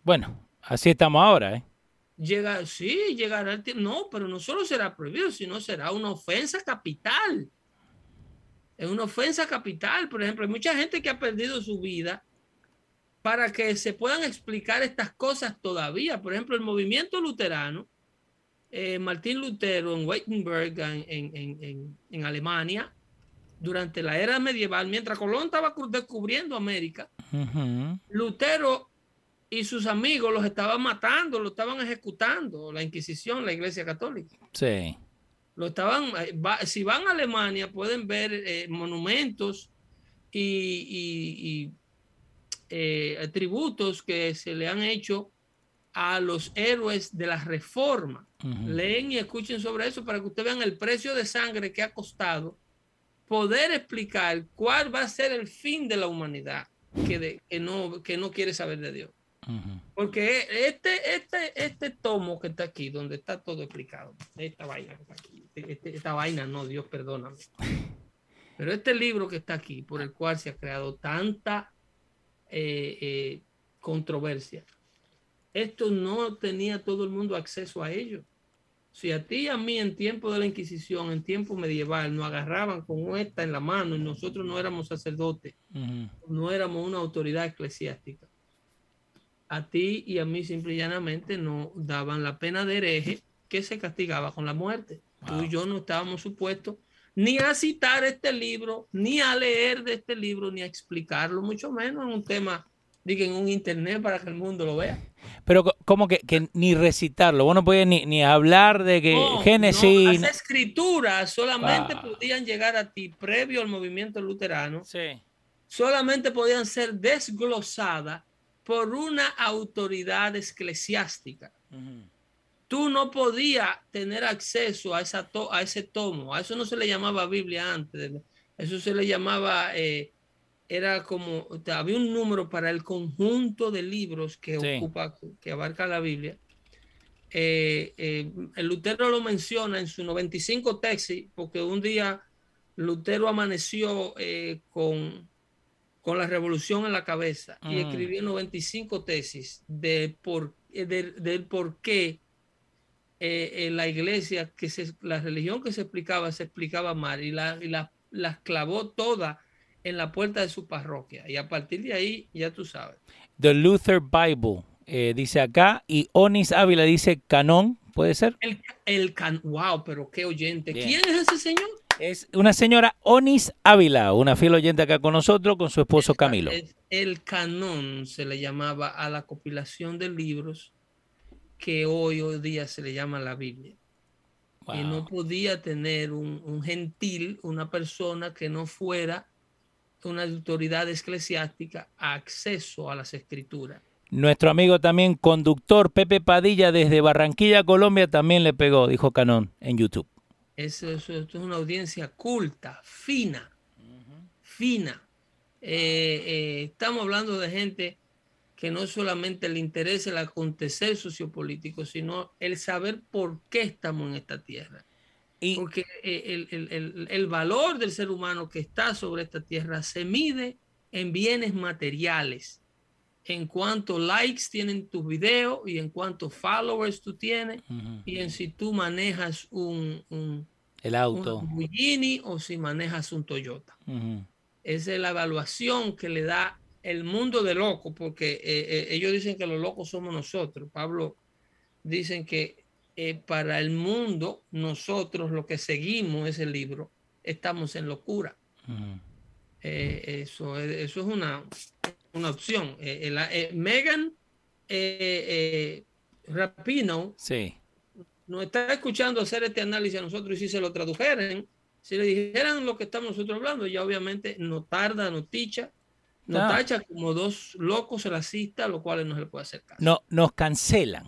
Bueno, así estamos ahora, ¿eh? Llega, sí, llegará el tiempo. No, pero no solo será prohibido, sino será una ofensa capital. Es una ofensa capital. Por ejemplo, hay mucha gente que ha perdido su vida para que se puedan explicar estas cosas todavía. Por ejemplo, el movimiento luterano, eh, Martín Lutero en Wittenberg, en, Alemania, durante la era medieval, mientras Colón estaba descubriendo América, Lutero y sus amigos los estaban matando, lo estaban ejecutando, la Inquisición, la Iglesia Católica. Sí. Lo estaban, eh, si van a Alemania pueden ver eh, monumentos y, eh, tributos que se le han hecho a los héroes de la reforma. Leen y escuchen sobre eso para que ustedes vean el precio de sangre que ha costado poder explicar cuál va a ser el fin de la humanidad que, no, que no quiere saber de Dios. Porque este, este, este tomo que está aquí, donde está todo explicado, esta vaina este, esta vaina no, Dios perdóname. Pero este libro que está aquí, por el cual se ha creado tanta eh, eh, controversia, esto no tenía todo el mundo acceso a ello. Si a ti y a mí en tiempo de la Inquisición, en tiempo medieval, nos agarraban con esta en la mano y nosotros no éramos sacerdotes, no éramos una autoridad eclesiástica, a ti y a mí simple y llanamente nos daban la pena de hereje que se castigaba con la muerte. Tú y yo no estábamos supuestos ni a citar este libro, ni a leer de este libro, ni a explicarlo, mucho menos en un tema, diga, en un internet para que el mundo lo vea. Pero como que, ni recitarlo, vos no podías ni, hablar de que Génesis... las escrituras solamente podían llegar a ti previo al movimiento luterano. Sí. Solamente podían ser desglosadas por una autoridad eclesiástica. Tú no podías tener acceso a, esa a ese tomo. A eso no se le llamaba Biblia antes. Eso se le llamaba, eh, era como, había un número para el conjunto de libros que ocupa, que abarca la Biblia. Eh, eh, el Lutero lo menciona en su 95 tesis, porque un día Lutero amaneció con con la revolución en la cabeza y escribió 95 tesis de por, eh, del por qué eh, la iglesia, que se, la religión que se explicaba, se explicaba mal y, la, y la, las clavó todas en la puerta de su parroquia. Y a partir de ahí, ya tú sabes. The Luther Bible, eh, dice acá, y Onis Ávila dice canón, ¿puede ser? El, el can, wow, pero qué oyente. ¿Quién es ese señor? Es una señora Onis Ávila, una fiel oyente acá con nosotros, con su esposo Camilo. El, canón se le llamaba a la compilación de libros que hoy, hoy día se le llama la Biblia. Y no podía tener un, gentil, una persona que no fuera una autoridad eclesiástica acceso a las escrituras. Nuestro amigo también conductor Pepe Padilla desde Barranquilla, Colombia, también le pegó, dijo Canón en YouTube. Eso, es una audiencia culta, fina, fina. Eh, eh, estamos hablando de gente que no solamente le interesa el acontecer sociopolítico, sino el saber por qué estamos en esta tierra. Y, Porque eh, el, valor del ser humano que está sobre esta tierra se mide en bienes materiales, en cuánto likes tienen tus videos y en cuántos followers tú tienes y en si tú manejas un, un el auto. Un o si manejas un Toyota. Esa es la evaluación que le da el mundo de locos, porque eh, eh, ellos dicen que los locos somos nosotros. Pablo dicen que eh, para el mundo, nosotros lo que seguimos ese libro, estamos en locura. eso, eso es una, una opción. Megan Rapino sí nos está escuchando hacer este análisis a nosotros y si se lo tradujeran, si le dijeran lo que estamos nosotros hablando, ya obviamente no tarda, no ticha, nos ah. tacha como dos locos racistas, a los cuales no se le puede hacer caso. No, nos cancelan.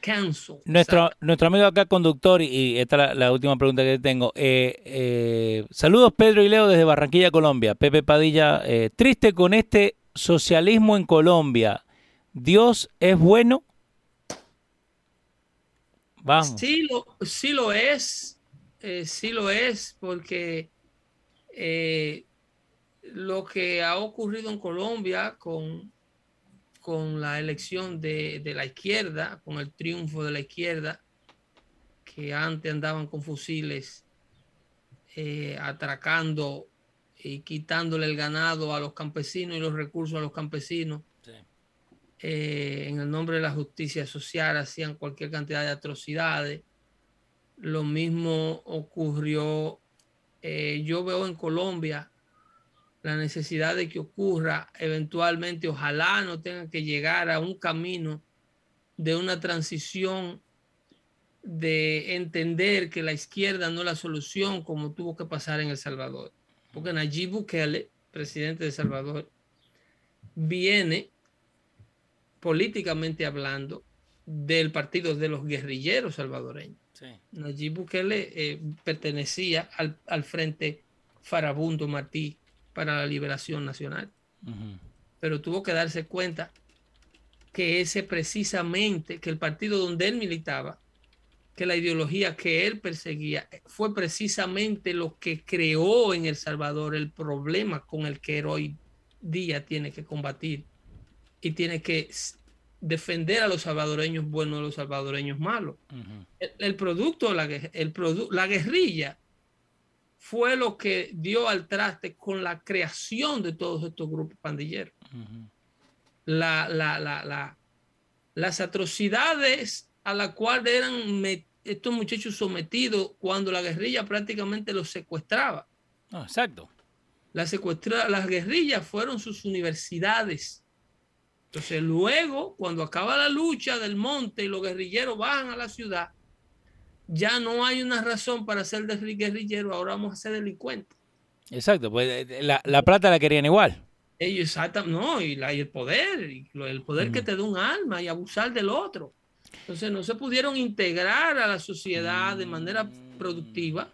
cancel. Nuestro, nuestro amigo acá, conductor, y esta es la, última pregunta que tengo. Eh, eh, saludos Pedro y Leo desde Barranquilla, Colombia. Pepe Padilla, eh, triste con este socialismo en Colombia. ¿Dios es bueno? Sí lo, sí lo es, eh, sí lo es, porque eh, lo que ha ocurrido en Colombia con, con la elección de, la izquierda, con el triunfo de la izquierda, que antes andaban con fusiles eh, atracando y quitándole el ganado a los campesinos y los recursos a los campesinos. Eh, en el nombre de la justicia social hacían cualquier cantidad de atrocidades. Lo mismo ocurrió, eh, yo veo en Colombia la necesidad de que ocurra eventualmente, ojalá no tenga que llegar a un camino de una transición de entender que la izquierda no es la solución como tuvo que pasar en El Salvador. Porque Nayib Bukele, presidente de Salvador, viene políticamente hablando del partido de los guerrilleros salvadoreños. Nayib Bukele eh, pertenecía al, Frente Farabundo Martí para la Liberación Nacional. Pero tuvo que darse cuenta que ese precisamente, que el partido donde él militaba, que la ideología que él perseguía fue precisamente lo que creó en El Salvador el problema con el que hoy día tiene que combatir y tiene que defender a los salvadoreños buenos a los salvadoreños malos. el, producto, la, el la guerrilla fue lo que dio al traste con la creación de todos estos grupos pandilleros. la, la, las atrocidades a la cual eran estos muchachos sometidos cuando la guerrilla prácticamente los secuestraba. exacto. La secuestra, las guerrillas fueron sus universidades. Entonces, luego, cuando acaba la lucha del monte y los guerrilleros bajan a la ciudad, ya no hay una razón para ser guerrillero, ahora vamos a ser delincuentes. Exacto, pues eh, la, la plata la querían igual. Ellos, exacto, no, y, la, el poder, y el poder que te da un alma y abusar del otro. Entonces no se pudieron integrar a la sociedad de manera productiva.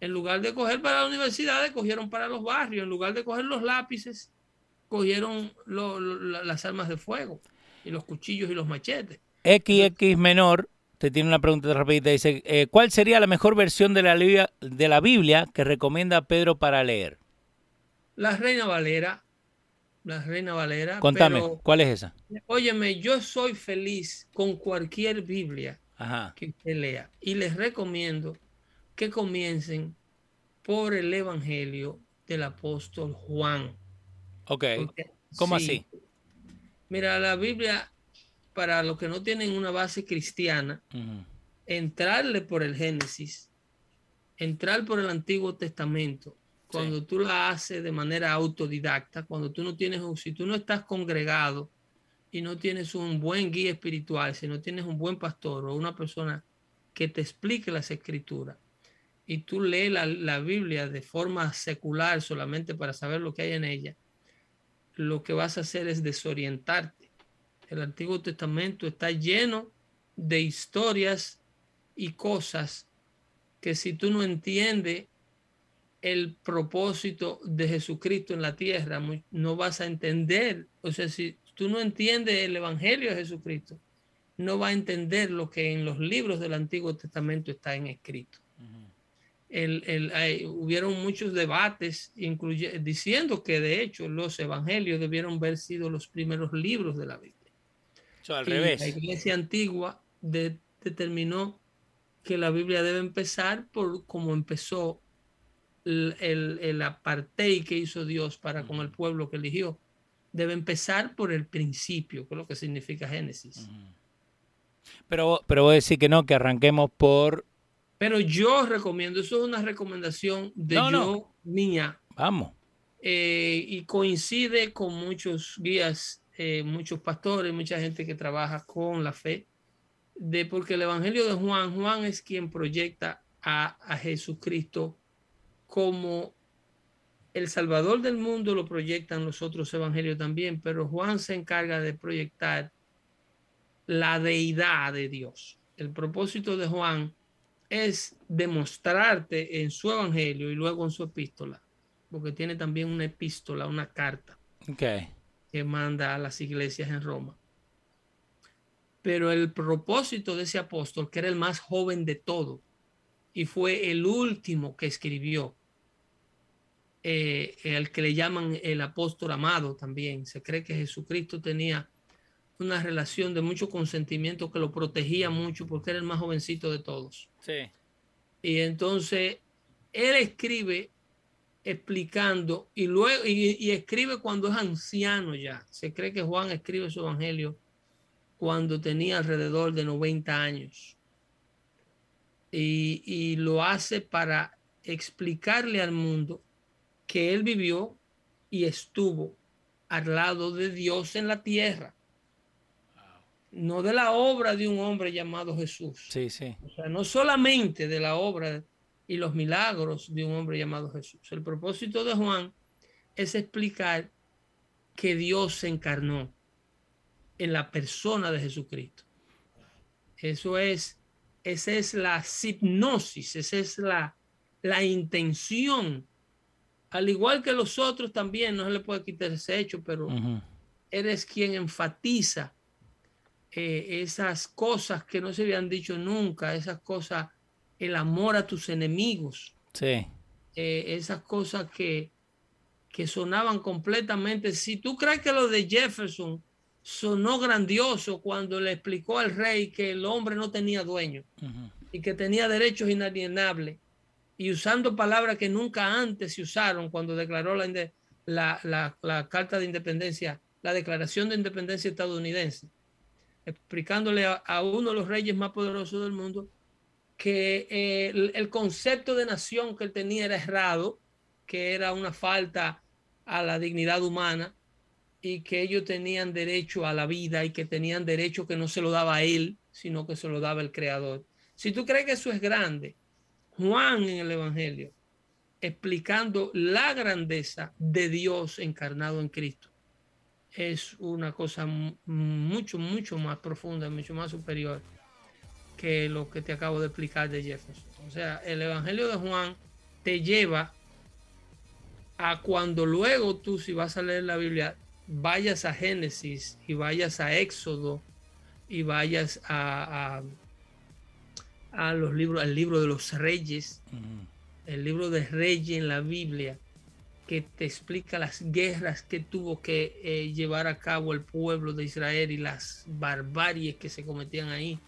En lugar de coger para las universidades, cogieron para los barrios. En lugar de coger los lápices, cogieron las armas de fuego y los cuchillos y los machetes. XX menor te tiene una pregunta rapidita. Dice, eh, ¿cuál sería la mejor versión de la, de la Biblia que recomienda Pedro para leer? La Reina Valera la Reina Valera. Contame, ¿cuál es esa? Óyeme, yo soy feliz con cualquier Biblia que usted lea y les recomiendo que comiencen por el Evangelio del apóstol Juan. Ok, ¿cómo así? Mira, la Biblia, para los que no tienen una base cristiana, entrarle por el Génesis, entrar por el Antiguo Testamento cuando tú la haces de manera autodidacta, cuando tú no tienes, si tú no estás congregado y no tienes un buen guía espiritual, si no tienes un buen pastor o una persona que te explique las escrituras y tú lees la, la Biblia de forma secular solamente para saber lo que hay en ella, lo que vas a hacer es desorientarte. El Antiguo Testamento está lleno de historias y cosas que si tú no entiendes el propósito de Jesucristo en la tierra, no vas a entender, o sea, si tú no entiendes el Evangelio de Jesucristo, no va a entender lo que en los libros del Antiguo Testamento está en escrito. hubieron muchos debates diciendo que de hecho los evangelios debieron haber sido los primeros libros de la Biblia. al revés. La iglesia antigua determinó que la Biblia debe empezar por como empezó el, el, apartheid que hizo Dios para con el pueblo que eligió debe empezar por el principio, que es lo que significa Génesis. Pero, pero voy a decir que no, que arranquemos por... Pero yo recomiendo, eso es una recomendación de yo mía. Vamos. Eh, y coincide con muchos guías, eh, muchos pastores, mucha gente que trabaja con la fe, de porque el Evangelio de Juan, Juan es quien proyecta a, a Jesucristo como el Salvador del mundo lo proyectan los otros evangelios también, pero Juan se encarga de proyectar la deidad de Dios. El propósito de Juan es demostrarte en su evangelio y luego en su epístola, porque tiene también una epístola, una carta que manda a las iglesias en Roma. Pero el propósito de ese apóstol, que era el más joven de todo y fue el último que escribió, eh, el que le llaman el apóstol amado también. Se cree que Jesucristo tenía una relación de mucho consentimiento que lo protegía mucho porque era el más jovencito de todos. Sí. Y entonces él escribe explicando y luego y, escribe cuando es anciano ya. Se cree que Juan escribe su evangelio cuando tenía alrededor de 90 años. Y, y lo hace para explicarle al mundo que él vivió y estuvo al lado de Dios en la tierra. No de la obra de un hombre llamado Jesús. Sí, sí. O sea, no solamente de la obra y los milagros de un hombre llamado Jesús. El propósito de Juan es explicar que Dios se encarnó en la persona de Jesucristo. Eso es, esa es la hipnosis, esa es la, la intención. Al igual que los otros también, no se le puede quitar ese hecho, pero eres quien enfatiza eh, esas cosas que no se habían dicho nunca, esas cosas el amor a tus enemigos. Sí. Eh, esas cosas que, que sonaban completamente. Si tú crees que lo de Jefferson sonó grandioso cuando le explicó al rey que el hombre no tenía dueño y que tenía derechos inalienables y usando palabras que nunca antes se usaron cuando declaró la, la, carta de independencia, la declaración de independencia estadounidense, explicándole a uno de los reyes más poderosos del mundo que eh, el, concepto de nación que él tenía era errado, que era una falta a la dignidad humana y que ellos tenían derecho a la vida y que tenían derecho que no se lo daba a él, sino que se lo daba el Creador. Si tú crees que eso es grande, Juan en el Evangelio, explicando la grandeza de Dios encarnado en Cristo, es una cosa mucho, mucho más profunda, mucho más superior que lo que te acabo de explicar de Jefferson. O sea, el Evangelio de Juan te lleva a cuando luego tú, si vas a leer la Biblia, vayas a Génesis y vayas a Éxodo y vayas a, a, los libros, al libro de los reyes, el libro de reyes en la Biblia, que te explica las guerras que tuvo que eh, llevar a cabo el pueblo de Israel y las barbaries que se cometían ahí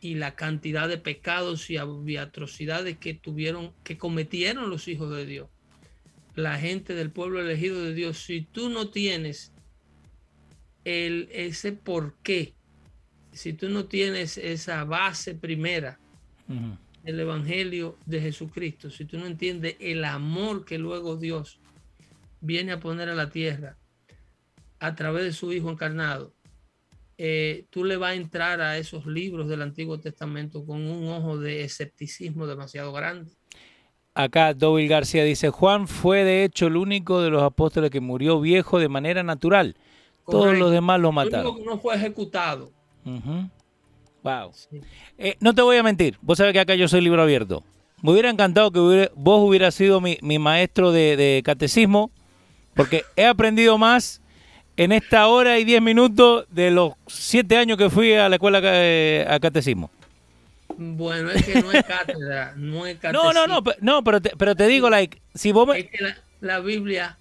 y la cantidad de pecados y atrocidades que tuvieron, que cometieron los hijos de Dios. La gente del pueblo elegido de Dios, si tú no tienes el, ese por qué, si tú no tienes esa base primera, del Evangelio de Jesucristo, si tú no entiendes el amor que luego Dios viene a poner a la tierra a través de su Hijo encarnado, eh, tú le vas a entrar a esos libros del Antiguo Testamento con un ojo de escepticismo demasiado grande. Acá Dovil García dice, Juan fue de hecho el único de los apóstoles que murió viejo de manera natural. Todos los demás lo mataron. no fue ejecutado. Wow. Eh, no te voy a mentir, vos sabés que acá yo soy libro abierto. Me hubiera encantado que vos hubieras sido mi, maestro de, de, catecismo, porque he aprendido más en esta hora y diez minutos de los siete años que fui a la escuela eh, a catecismo. Bueno, es que no es cátedra, no es catecismo. (laughs) No, no, no, no pero, te, pero te digo, like, si vos me... Es que la, Biblia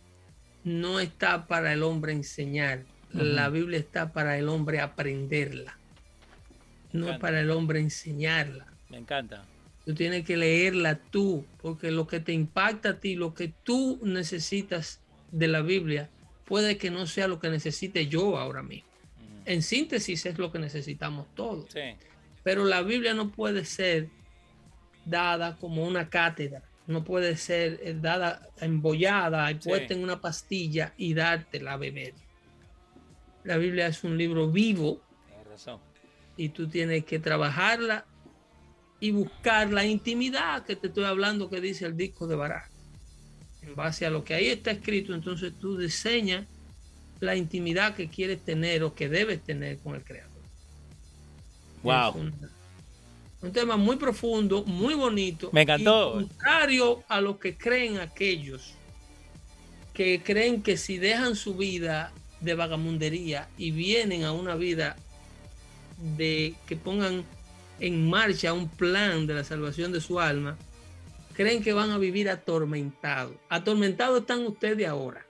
no está para el hombre enseñar, la Biblia está para el hombre aprenderla, no es para el hombre enseñarla. Me encanta. Tú tienes que leerla tú, porque lo que te impacta a ti, lo que tú necesitas de la Biblia, puede que no sea lo que necesite yo ahora mismo. En síntesis es lo que necesitamos todos. Pero la Biblia no puede ser dada como una cátedra, no puede ser eh, dada embollada y puesta en una pastilla y dártela a beber. La Biblia es un libro vivo y tú tienes que trabajarla y buscar la intimidad que te estoy hablando que dice el disco de Baraj en base a lo que ahí está escrito, entonces tú diseñas la intimidad que quieres tener o que debes tener con el creador. Wow. Un, tema muy profundo, muy bonito. Me encantó. contrario a lo que creen aquellos que creen que si dejan su vida de vagamundería y vienen a una vida de que pongan en marcha un plan de la salvación de su alma, creen que van a vivir atormentados. Atormentados están ustedes ahora.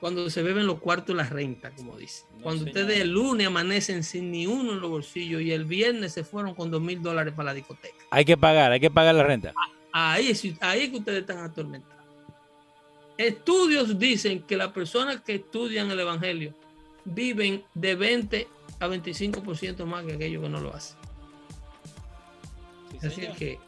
Cuando se beben los cuartos la renta, como dice. Cuando ustedes el lunes amanecen sin ni uno en los bolsillos y el viernes se fueron con dos mil dólares para la discoteca. Hay que pagar, hay que pagar la renta. Ahí, ahí que ustedes están atormentados. Estudios dicen que las personas que estudian el Evangelio viven de 20 a 25% más que aquellos que no lo hacen. Así que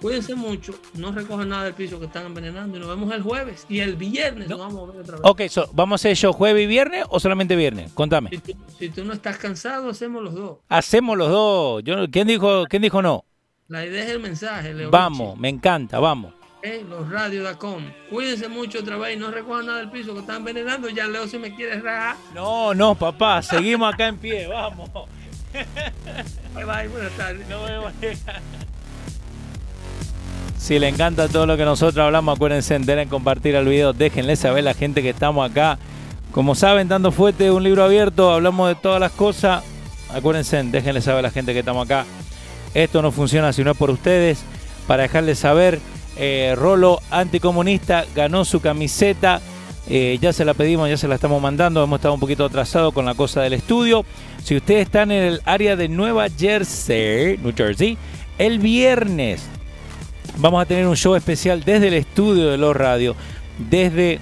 cuídense mucho, no recojan nada del piso que están envenenando y nos vemos el jueves y el viernes nos vamos a ver otra vez. Ok, ¿vamos a hacer show jueves y viernes o solamente viernes? Contame. Si tú, no estás cansado, hacemos los dos. Hacemos los dos. Yo, ¿quién, dijo, ¿Quién dijo no? La idea es el mensaje. Leo vamos, me encanta, vamos. Los radios Dacom. Cuídense mucho otra vez y no recojan nada del piso que están envenenando. Ya Leo si me quiere rajar. No, no, papá, seguimos acá en pie, vamos. (laughs) Bye bye, buenas tardes. No vemos. Si le encanta todo lo que nosotros hablamos, acuérdense de compartir el video. Déjenle saber a la gente que estamos acá. Como saben, dando fuerte un libro abierto, hablamos de todas las cosas. Acuérdense, déjenle saber a la gente que estamos acá. Esto no funciona si no es por ustedes. Para dejarles saber, eh, Rolo anticomunista ganó su camiseta. Eh, ya se la pedimos, ya se la estamos mandando. Hemos estado un poquito atrasados con la cosa del estudio. Si ustedes están en el área de Nueva Jersey, New Jersey, el viernes Vamos a tener un show especial desde el estudio de los radios, desde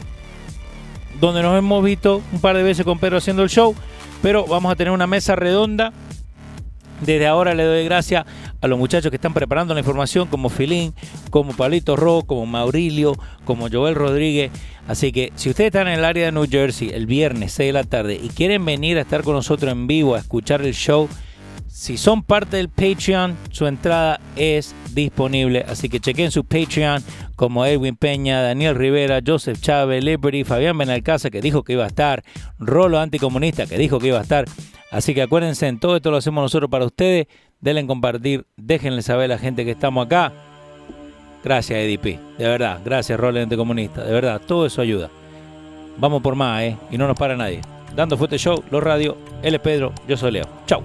donde nos hemos visto un par de veces con Pedro haciendo el show, pero vamos a tener una mesa redonda. Desde ahora le doy gracias a los muchachos que están preparando la información, como Filín, como Pablito Ro, como Maurilio, como Joel Rodríguez. Así que si ustedes están en el área de New Jersey el viernes 6 de la tarde y quieren venir a estar con nosotros en vivo a escuchar el show, si son parte del Patreon, su entrada es disponible. Así que chequen su Patreon como Edwin Peña, Daniel Rivera, Joseph Chávez, Liberty, Fabián Benalcázar, que dijo que iba a estar, Rolo Anticomunista, que dijo que iba a estar. Así que acuérdense, en todo esto lo hacemos nosotros para ustedes. Denle en compartir, déjenle saber a la gente que estamos acá. Gracias, EDP. De verdad, gracias, Rolo Anticomunista. De verdad, todo eso ayuda. Vamos por más, ¿eh? Y no nos para nadie. Dando Fuerte Show, Los Radio, es Pedro, yo soy Leo. Chau.